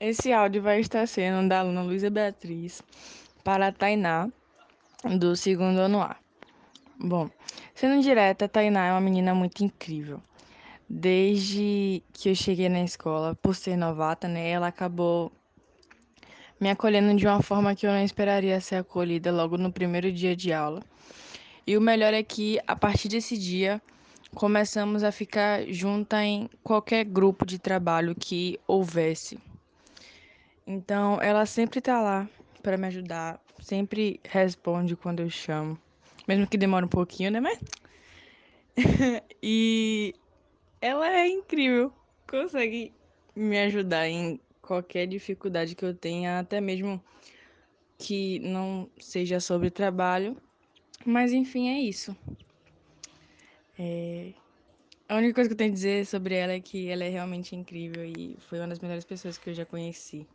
Esse áudio vai estar sendo da aluna Luísa Beatriz para a Tainá, do segundo ano A. Bom, sendo direta, a Tainá é uma menina muito incrível. Desde que eu cheguei na escola, por ser novata, né, ela acabou me acolhendo de uma forma que eu não esperaria ser acolhida logo no primeiro dia de aula. E o melhor é que, a partir desse dia, começamos a ficar junta em qualquer grupo de trabalho que houvesse. Então, ela sempre tá lá para me ajudar, sempre responde quando eu chamo, mesmo que demore um pouquinho, né, mas e ela é incrível, consegue me ajudar em qualquer dificuldade que eu tenha, até mesmo que não seja sobre trabalho. Mas enfim, é isso. É... A única coisa que eu tenho a dizer sobre ela é que ela é realmente incrível e foi uma das melhores pessoas que eu já conheci.